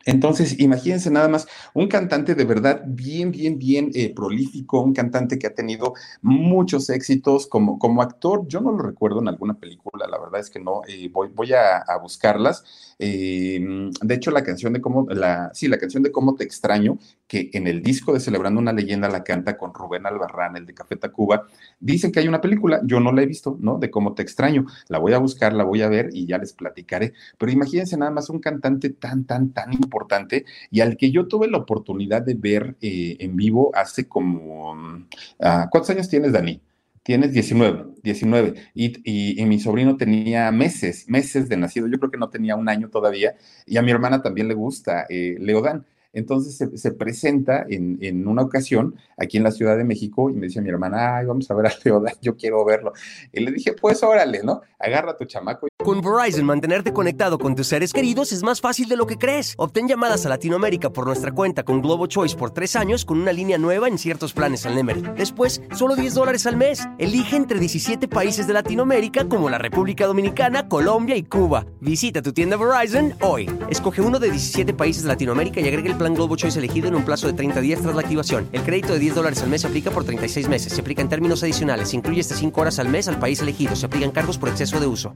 Entonces, imagínense nada más, un cantante de verdad bien, bien, bien eh, prolífico, un cantante que ha tenido muchos éxitos como, como actor. Yo no lo recuerdo en alguna película, la verdad es que no, eh, voy, voy a, buscarlas. Em, de hecho, la canción de cómo, la, sí, la canción de Cómo te extraño, que en el disco de Celebrando una leyenda la canta con Rubén Albarrán, el de Café Tacuba, dicen que hay una película, yo no la he visto, ¿no? De Cómo te extraño. La voy a buscar, la voy a ver y ya les platicaré. Pero imagínense nada más un cantante tan, tan, tan importante importante y al que yo tuve la oportunidad de ver eh, en vivo hace como... Ah, ¿Cuántos años tienes, Dani? Tienes 19, 19. Y, y, mi sobrino tenía meses, meses de nacido. Yo creo que no tenía un año todavía. Y a mi hermana también le gusta eh, Leodán. Entonces se, presenta en, en, una ocasión aquí en la Ciudad de México y me dice mi hermana, ay, vamos a ver a Leodán, yo quiero verlo. Y le dije, pues órale, ¿no? Agarra tu chamaco. Con Verizon, mantenerte conectado con tus seres queridos es más fácil de lo que crees. Obtén llamadas a Latinoamérica por nuestra cuenta con Globo Choice por tres años con una línea nueva en ciertos planes al Nemer. Después, solo 10 dólares al mes. Elige entre 17 países de Latinoamérica como la República Dominicana, Colombia y Cuba. Visita tu tienda Verizon hoy. Escoge uno de 17 países de Latinoamérica y agrega el plan Globo Choice elegido en un plazo de 30 días tras la activación. El crédito de 10 dólares al mes se aplica por 36 meses. Se aplica en términos adicionales. Se incluye hasta 5 horas al mes al país elegido. Se aplican cargos por exceso de uso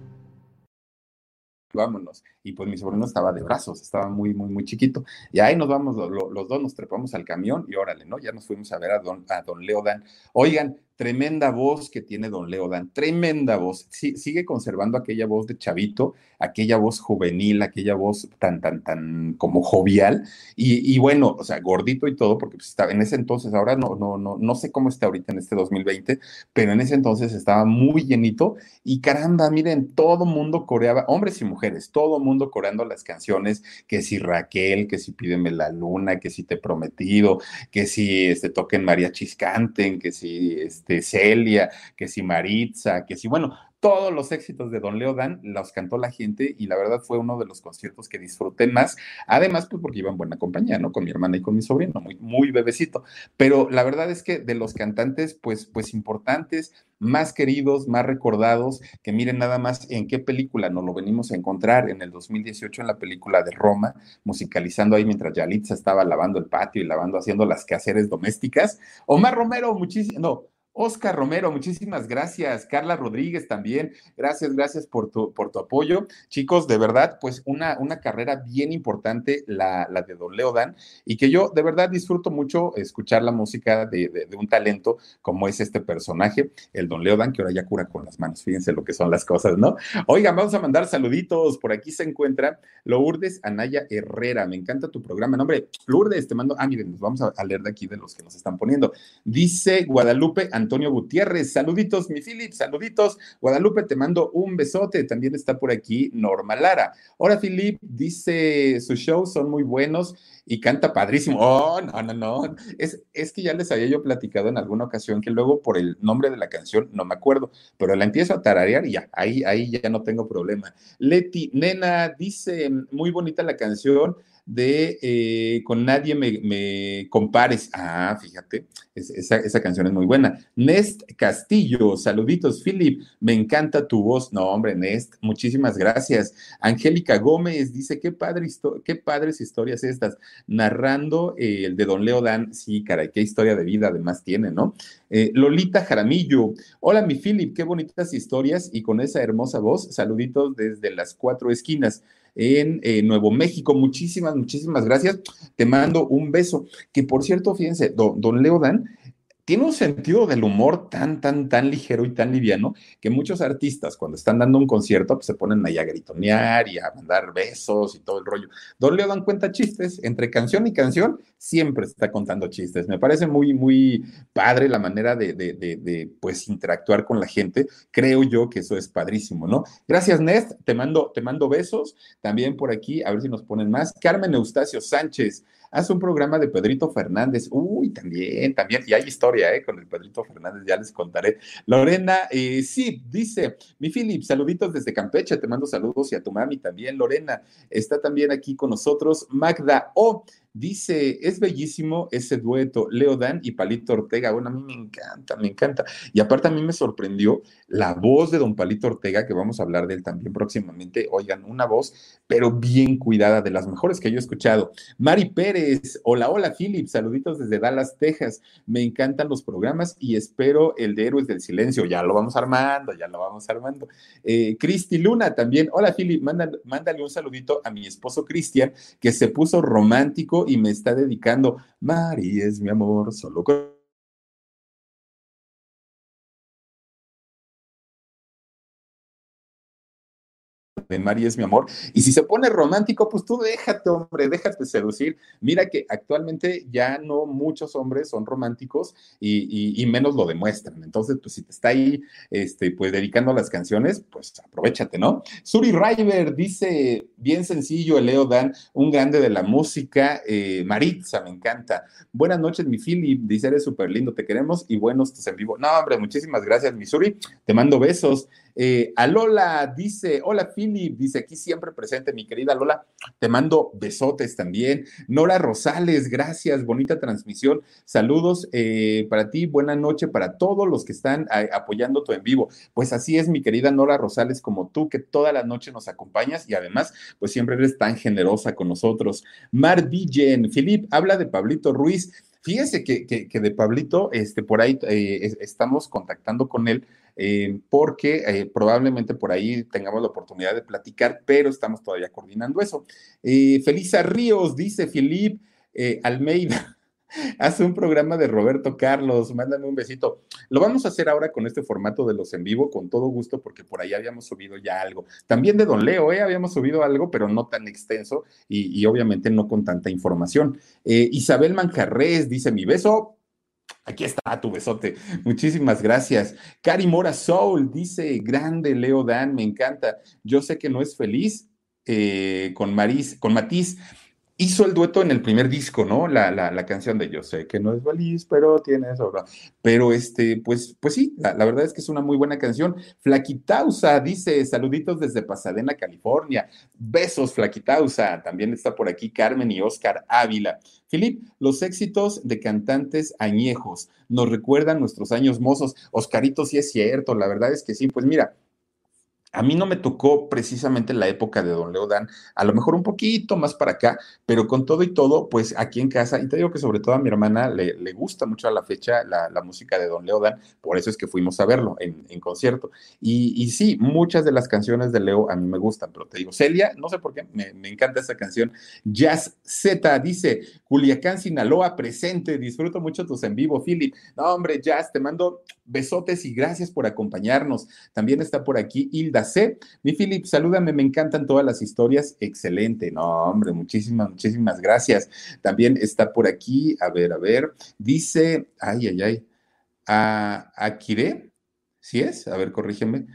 vámonos. Y pues mi sobrino estaba de brazos, estaba muy, muy, muy chiquito. Y ahí nos vamos, los dos nos trepamos al camión y órale, ¿no? Ya nos fuimos a ver a don, a don Leodan. Oigan, tremenda voz que tiene don Leodan, tremenda voz. Sigue conservando aquella voz de chavito, aquella voz juvenil, aquella voz tan, tan, tan como jovial. Y, bueno, o sea, gordito y todo, porque pues estaba en ese entonces, ahora no, no, no, no sé cómo está ahorita en este 2020, pero en ese entonces estaba muy llenito. Y caramba, miren, todo mundo coreaba, hombres y mujeres, todo mundo coreando las canciones, que si Raquel, que si Pídeme la Luna, que si Te Prometido, que si este, toquen mariachis canten, que si... Este, este, Celia, que si Maritza, que si, bueno, todos los éxitos de Don Leo Dan los cantó la gente y la verdad fue uno de los conciertos que disfruté más. Además, pues porque iba en buena compañía, ¿no? Con mi hermana y con mi sobrino, muy, muy bebecito. Pero la verdad es que de los cantantes, pues, pues importantes, más queridos, más recordados, que miren nada más en qué película nos lo venimos a encontrar en el 2018 en la película de Roma, musicalizando ahí mientras Yalitza estaba lavando el patio y lavando, haciendo las quehaceres domésticas. Omar Romero, muchísimo, no, Oscar Romero, muchísimas gracias. Carla Rodríguez también, gracias, gracias por tu, por tu apoyo. Chicos, de verdad, pues una, una carrera bien importante, la, la de Don Leodan, y que yo de verdad disfruto mucho escuchar la música de, un talento como es este personaje, el Don Leodan, que ahora ya cura con las manos. Fíjense lo que son las cosas, ¿no? Oigan, vamos a mandar saluditos. Por aquí se encuentra Lourdes Anaya Herrera. Me encanta tu programa. Nombre, Lourdes, te mando. Ah, miren, nos vamos a leer de aquí de los que nos están poniendo. Dice Guadalupe Antonio Gutiérrez. Saluditos, mi Philip, saluditos. Guadalupe, te mando un besote. También está por aquí Norma Lara. Hola, Philip, dice, sus shows son muy buenos y canta padrísimo. Oh, no, no, no. Es, es que ya les había yo platicado en alguna ocasión que luego por el nombre de la canción no me acuerdo, pero la empiezo a tararear y ya, ahí, ahí ya no tengo problema. Leti, nena, dice, muy bonita la canción de eh, Con nadie me, compares. Ah, fíjate, esa, canción es muy buena. Nest Castillo, saluditos, Philip, me encanta tu voz. No, hombre, Nest, muchísimas gracias. Angélica Gómez dice, qué, qué padres historias estas, narrando eh, el de Don Leo Dan. Sí, caray, qué historia de vida además tiene, ¿no? Eh, Lolita Jaramillo, hola mi Philip, qué bonitas historias y con esa hermosa voz, saluditos desde las cuatro esquinas en eh, Nuevo México. Muchísimas, muchísimas gracias. Te mando un beso. Que por cierto, fíjense, don, don Leodan tiene un sentido del humor tan, tan, tan ligero y tan liviano que muchos artistas cuando están dando un concierto pues, se ponen ahí a gritonear y a mandar besos y todo el rollo. Don Leo dan cuenta chistes, entre canción y canción siempre está contando chistes. Me parece muy, muy padre la manera de, de, de, pues interactuar con la gente. Creo yo que eso es padrísimo, ¿no? Gracias, Nest. Te mando, te mando besos. También por aquí, a ver si nos ponen más. Carmen Eustacio Sánchez. Haz un programa de Pedrito Fernández. Uy, también, también. Y hay historia, ¿eh? Con el Pedrito Fernández, ya les contaré. Lorena, eh, sí, dice, mi Philip, saluditos desde Campeche, te mando saludos y a tu mami también. Lorena está también aquí con nosotros. Magda O. Dice, es bellísimo ese dueto, Leo Dan y Palito Ortega. Bueno, a mí me encanta, me encanta. Y aparte a mí me sorprendió la voz de don Palito Ortega, que vamos a hablar de él también próximamente. Oigan, una voz, pero bien cuidada, de las mejores que yo he escuchado. Mari Pérez, hola, hola, Philip, saluditos desde Dallas, Texas. Me encantan los programas y espero el de Héroes del Silencio. Ya lo vamos armando, ya lo vamos armando. Eh, Cristi Luna también, hola, Philip, mándale un saludito a mi esposo Cristian, que se puso romántico y me está dedicando. Mari es mi amor, solo con de Mari es mi amor. Y si se pone romántico, pues tú déjate, hombre, déjate seducir. Mira que actualmente ya no muchos hombres son románticos y, menos lo demuestran. Entonces, pues si te está ahí, este, pues dedicando las canciones, pues aprovechate, ¿no? Suri River dice, bien sencillo, Leo Dan, un grande de la música. Eh, Maritza, me encanta. Buenas noches, mi Philip, dice, eres súper lindo, te queremos y buenos tus en vivo. No, hombre, muchísimas gracias, mi Suri. Te mando besos. Eh, a Lola dice, hola Philip, dice aquí siempre presente, mi querida Lola, te mando besotes también. Nora Rosales, gracias, bonita transmisión. Saludos eh, para ti, buena noche para todos los que están apoyando tu en vivo. Pues así es, mi querida Nora Rosales, como tú, que toda la noche nos acompañas y además, pues siempre eres tan generosa con nosotros. Mar Villen, Philip, habla de Pablito Ruiz. Fíjese que, que, de Pablito, este, por ahí eh, estamos contactando con él eh, porque eh, probablemente por ahí tengamos la oportunidad de platicar, pero estamos todavía coordinando eso. Felisa Ríos, dice Filip Almeida. Hace un programa de Roberto Carlos, mándame un besito. Lo vamos a hacer ahora con este formato de los en vivo, con todo gusto, porque por ahí habíamos subido ya algo. También de Don Leo, ¿eh? habíamos subido algo, pero no tan extenso y, obviamente no con tanta información. Isabel Manjarres dice: Mi beso Aquí está tu besote. Muchísimas gracias. Cari Mora Soul dice, grande Leo Dan, me encanta. Yo sé que no es feliz eh, con Maris, con Matiz. Hizo el dueto en el primer disco, ¿no? La, la, la canción de Yo sé que no es Valís, pero tiene eso. Pero este, pues, pues sí, la, la, verdad es que es una muy buena canción. Flaquitausa dice, saluditos desde Pasadena, California. Besos, Flaquitausa. También está por aquí Carmen y Oscar Ávila. Filip, los éxitos de cantantes añejos nos recuerdan nuestros años mozos. Oscarito, sí es cierto, la verdad es que sí, pues mira, a mí no me tocó precisamente la época de Don Leodán, a lo mejor un poquito más para acá, pero con todo y todo, pues aquí en casa, y te digo que sobre todo a mi hermana le, le gusta mucho a la fecha la, la, música de Don Leodán, por eso es que fuimos a verlo en, en concierto. Y, y, sí, muchas de las canciones de Leo a mí me gustan, pero te digo, Celia, no sé por qué, me, me encanta esa canción. Jazz Z dice, Culiacán, Sinaloa, presente, disfruto mucho tus en vivo, Philip. No, hombre, Jazz, te mando besotes y gracias por acompañarnos. También está por aquí Hilda Mi Philip, salúdame, me encantan todas las historias. Excelente. No, hombre, muchísimas, muchísimas gracias. También está por aquí, a ver, a ver, dice, ay, ay, ay, a Akire, ¿sí es? A ver, corrígeme.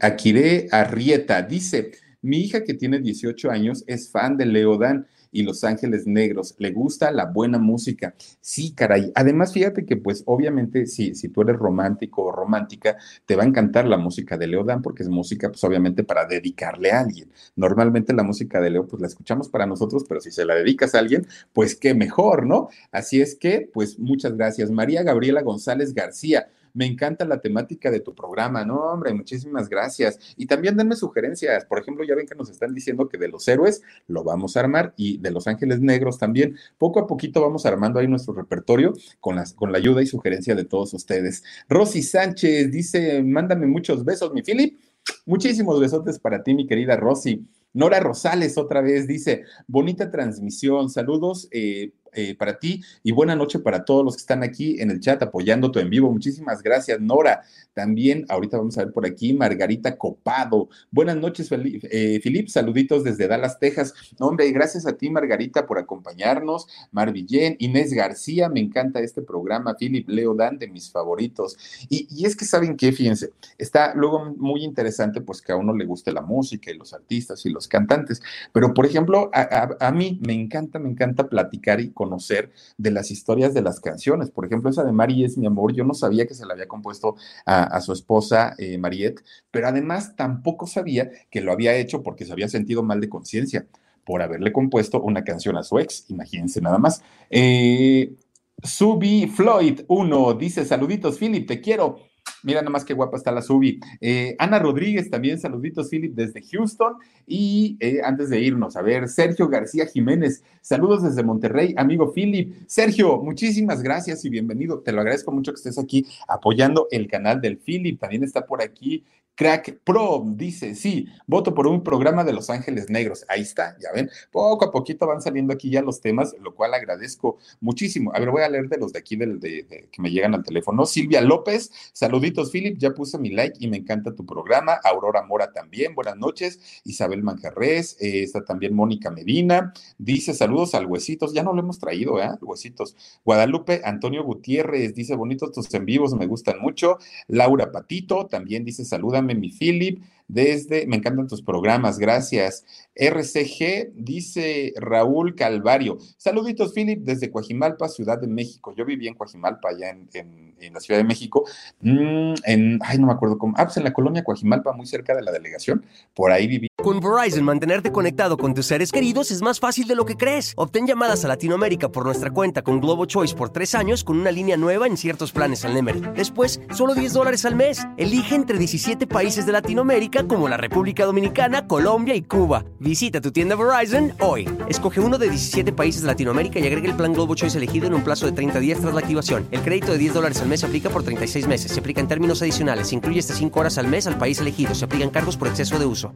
Akire Arrieta dice, mi hija que tiene 18 años es fan de Leodan y Los Ángeles Negros. Le gusta la buena música. Sí, caray. Además, fíjate que pues obviamente si, si tú eres romántico o romántica, te va a encantar la música de Leo Dan porque es música pues obviamente para dedicarle a alguien. Normalmente la música de Leo pues la escuchamos para nosotros, pero si se la dedicas a alguien, pues qué mejor, ¿no? Así es que pues muchas gracias. María Gabriela González García. Me encanta la temática de tu programa, ¿no? Hombre, muchísimas gracias. Y también denme sugerencias. Por ejemplo, ya ven que nos están diciendo que de los héroes lo vamos a armar y de los ángeles negros también. Poco a poquito vamos armando ahí nuestro repertorio con, las, con la ayuda y sugerencia de todos ustedes. Rosy Sánchez dice, mándame muchos besos, mi Philip. Muchísimos besotes para ti, mi querida Rosy. Nora Rosales otra vez dice, bonita transmisión, saludos eh, eh, para ti y buena noche para todos los que están aquí en el chat apoyándote en vivo. Muchísimas gracias, Nora. También, ahorita vamos a ver por aquí, Margarita Copado. Buenas noches, eh, Filip. Saluditos desde Dallas, Texas. Hombre, gracias a ti, Margarita, por acompañarnos. Mar Villén, Inés García, me encanta este programa. Filip Leo Dan, de mis favoritos. Y, y es que, ¿saben qué? Fíjense, está luego muy interesante, pues que a uno le guste la música y los artistas y los cantantes. Pero, por ejemplo, a, mí me encanta, me encanta platicar y conocer de las historias de las canciones. Por ejemplo, esa de Mari es mi amor, yo no sabía que se la había compuesto a, su esposa eh, Mariette, pero además tampoco sabía que lo había hecho porque se había sentido mal de conciencia por haberle compuesto una canción a su ex, imagínense nada más. Eh, Subi Floyd 1 dice, saluditos Philip, te quiero. Mira nada más qué guapa está la Subi. Eh, Ana Rodríguez, también saluditos, Philip, desde Houston. Y eh, antes de irnos, a ver, Sergio García Jiménez, saludos desde Monterrey, amigo Philip. Sergio, muchísimas gracias y bienvenido. Te lo agradezco mucho que estés aquí apoyando el canal del Philip. También está por aquí Crack Pro dice, sí, voto por un programa de Los Ángeles Negros. Ahí está, ya ven, poco a poquito van saliendo aquí ya los temas, lo cual agradezco muchísimo. A ver, voy a leer de los de aquí del, de, que me llegan al teléfono. Silvia López, saluditos, Philip, ya puse mi like y me encanta tu programa. Aurora Mora también, buenas noches. Isabel Manjarres, eh, está también Mónica Medina, dice saludos al Huesitos, ya no lo hemos traído, ¿eh? Huesitos. Guadalupe Antonio Gutiérrez, dice bonitos tus en vivos, me gustan mucho. Laura Patito también dice saluda mi Philip, desde, me encantan tus programas, gracias. RCG, dice Raúl Calvario. Saluditos, Philip, desde Coajimalpa, Ciudad de México. Yo viví en Coajimalpa, allá en, la Ciudad de México, mm, en, ay, no me acuerdo cómo, ah, pues en la colonia Coajimalpa, muy cerca de la delegación, por ahí viví. Con Verizon, mantenerte conectado con tus seres queridos es más fácil de lo que crees. Obtén llamadas a Latinoamérica por nuestra cuenta con Globo Choice por tres años con una línea nueva en ciertos planes al Nemery. Después, solo 10 dólares al mes. Elige entre 17 países de Latinoamérica como la República Dominicana, Colombia y Cuba. Visita tu tienda Verizon hoy. Escoge uno de 17 países de Latinoamérica y agrega el plan Globo Choice elegido en un plazo de 30 días tras la activación. El crédito de 10 dólares al mes se aplica por 36 meses. Se aplica en términos adicionales. Se incluye hasta 5 horas al mes al país elegido. Se aplican cargos por exceso de uso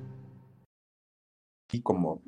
como,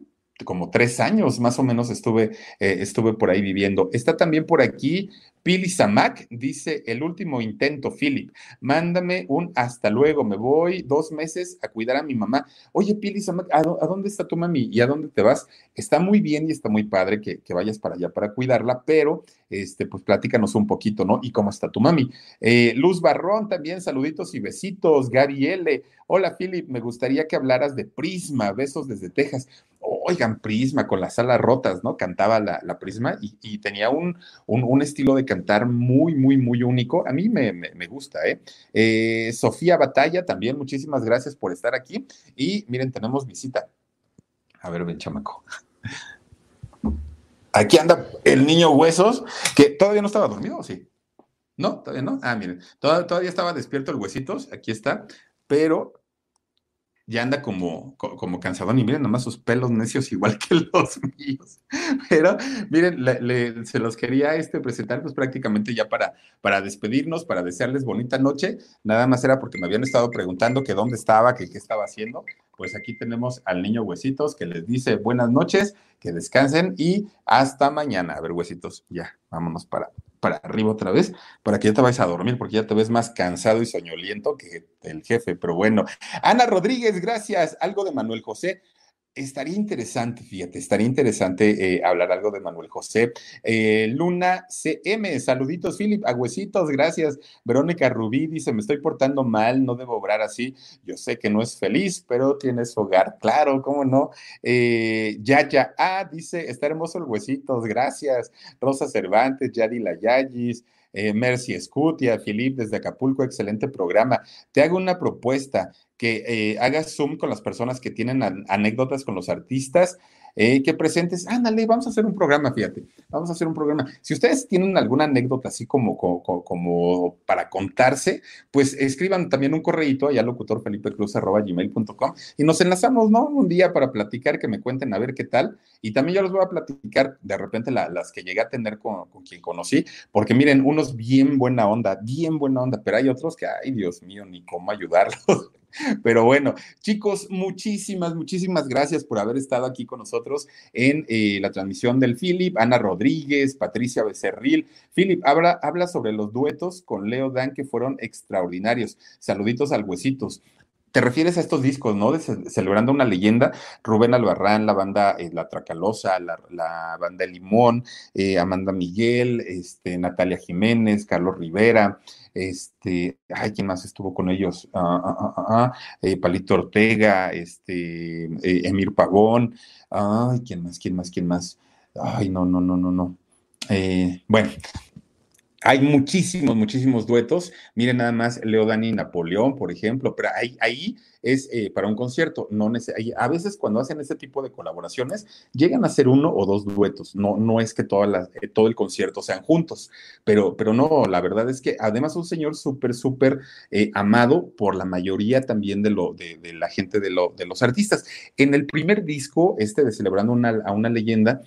como tres años más o menos estuve, eh, estuve por ahí viviendo. Está también por aquí Pili Samac, dice el último intento, Philip, mándame un hasta luego, me voy dos meses a cuidar a mi mamá. Oye, Pili Samac, ¿a, ¿a, dónde está tu mami y a dónde te vas? Está muy bien y está muy padre que, vayas para allá para cuidarla, pero este, pues platícanos un poquito, ¿no? Y cómo está tu mami. Eh, Luz Barrón también, saluditos y besitos. Gary L. Hola, Philip, me gustaría que hablaras de Prisma, besos desde Texas. Oigan, Prisma, con las alas rotas, ¿no? Cantaba la, Prisma y, tenía un, un, estilo de cantar muy, muy, muy único. A mí me, me, gusta, ¿eh? ¿eh? Sofía Batalla, también muchísimas gracias por estar aquí. Y miren, tenemos visita. A ver, ven, chamaco. Aquí anda el niño Huesos, que todavía no estaba dormido, sí? No, todavía no. Ah, miren, todavía estaba despierto el Huesitos, aquí está, pero ya anda como, como cansadón y miren nomás sus pelos necios igual que los míos. Pero miren, se los quería este, presentar pues prácticamente ya para, para despedirnos, para desearles bonita noche. Nada más era porque me habían estado preguntando que dónde estaba, que qué estaba haciendo. Pues aquí tenemos al niño Huesitos que les dice buenas noches, que descansen y hasta mañana. A ver, Huesitos, ya, vámonos para, para arriba otra vez, para que ya te vayas a dormir, porque ya te ves más cansado y soñoliento que el jefe. Pero bueno, Ana Rodríguez, gracias. Algo de Manuel José. Estaría interesante, fíjate, estaría interesante eh, hablar algo de Manuel José. Eh, Luna CM, saluditos, Philip, agüecitos, gracias. Verónica Rubí dice: Me estoy portando mal, no debo obrar así. Yo sé que no es feliz, pero tiene su hogar, claro, cómo no. Eh, Yaya A dice: Está hermoso el huesitos, gracias. Rosa Cervantes, Yadila Yayis. Eh, Mercy Scutia, Philip desde Acapulco, excelente programa. Te hago una propuesta que eh, hagas Zoom con las personas que tienen anécdotas con los artistas eh, que presentes, ándale, vamos a hacer un programa, fíjate, vamos a hacer un programa. Si ustedes tienen alguna anécdota así como, como, para contarse, pues escriban también un correíto allá locutorfelipecruz.gmail.com y nos enlazamos, ¿no? Un día para platicar, que me cuenten a ver qué tal. Y también yo les voy a platicar de repente las que llegué a tener con, con quien conocí, porque miren, unos bien buena onda, bien buena onda, pero hay otros que, ay Dios mío, ni cómo ayudarlos. Pero bueno, chicos, muchísimas, muchísimas gracias por haber estado aquí con nosotros en eh, la transmisión del Philip, Ana Rodríguez, Patricia Becerril. Philip, habla, habla sobre los duetos con Leo Dan que fueron extraordinarios. Saluditos al Huesitos te refieres a estos discos, ¿no? De celebrando una leyenda, Rubén Albarrán, la banda eh, La Tracalosa, la, banda Limón, eh, Amanda Miguel, este, Natalia Jiménez, Carlos Rivera, este, ay, ¿quién más estuvo con ellos? Ah, ah, ah, eh, Palito Ortega, este, Emir Pagón, ay, ¿quién más? ¿Quién más? ¿Quién más? Ay, no, no, no, no, no. bueno, hay muchísimos, muchísimos duetos. Miren nada más Leo Dani y Napoleón, por ejemplo, pero ahí, ahí es eh, para un concierto. No a veces cuando hacen este tipo de colaboraciones, llegan a ser uno o dos duetos. No, no es que eh, todo el concierto sean juntos, pero, pero no, la verdad es que además un señor súper, súper eh, amado por la mayoría también de, lo, de, la gente de, lo, de los artistas. En el primer disco, este de Celebrando a una leyenda,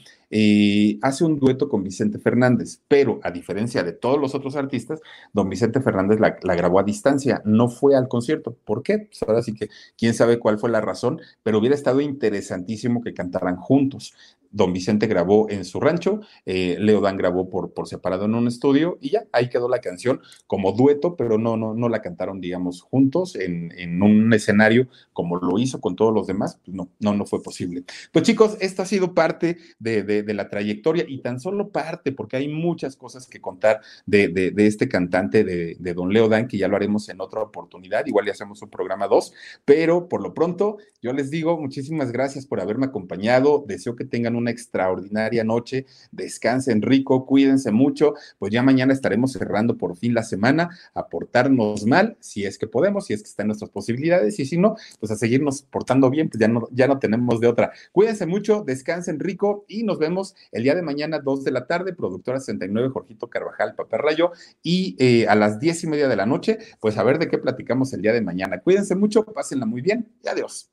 hace un dueto con Vicente Fernández, pero a diferencia de todos los otros artistas, don Vicente Fernández la, la grabó a distancia, no fue al concierto. ¿Por qué? Pues ahora sí que quién sabe cuál fue la razón, pero hubiera estado interesantísimo que cantaran juntos. Don Vicente grabó en su rancho, eh, Leo Dan grabó por, por separado en un estudio y ya, ahí quedó la canción como dueto, pero no, no, no la cantaron, digamos, juntos en, un escenario como lo hizo con todos los demás, pues no, no, no fue posible. Pues chicos, esto ha sido parte de, la trayectoria y tan solo parte, porque hay muchas cosas que contar de, este cantante de, Don Leo Dan, que ya lo haremos en otra oportunidad, igual ya hacemos un programa 2, pero por lo pronto yo les digo muchísimas gracias por haberme acompañado, deseo que tengan un una extraordinaria noche, descansen rico, cuídense mucho, pues ya mañana estaremos cerrando por fin la semana, aportarnos mal, si es que podemos, si es que están nuestras posibilidades, y si no, pues a seguirnos portando bien, pues ya no, ya no tenemos de otra. Cuídense mucho, descansen rico y nos vemos el día de mañana, 2 de la tarde, productora 69, Jorgito Carvajal, Paperrayo, y eh, a las diez y media de la noche, pues a ver de qué platicamos el día de mañana. Cuídense mucho, pásenla muy bien y adiós.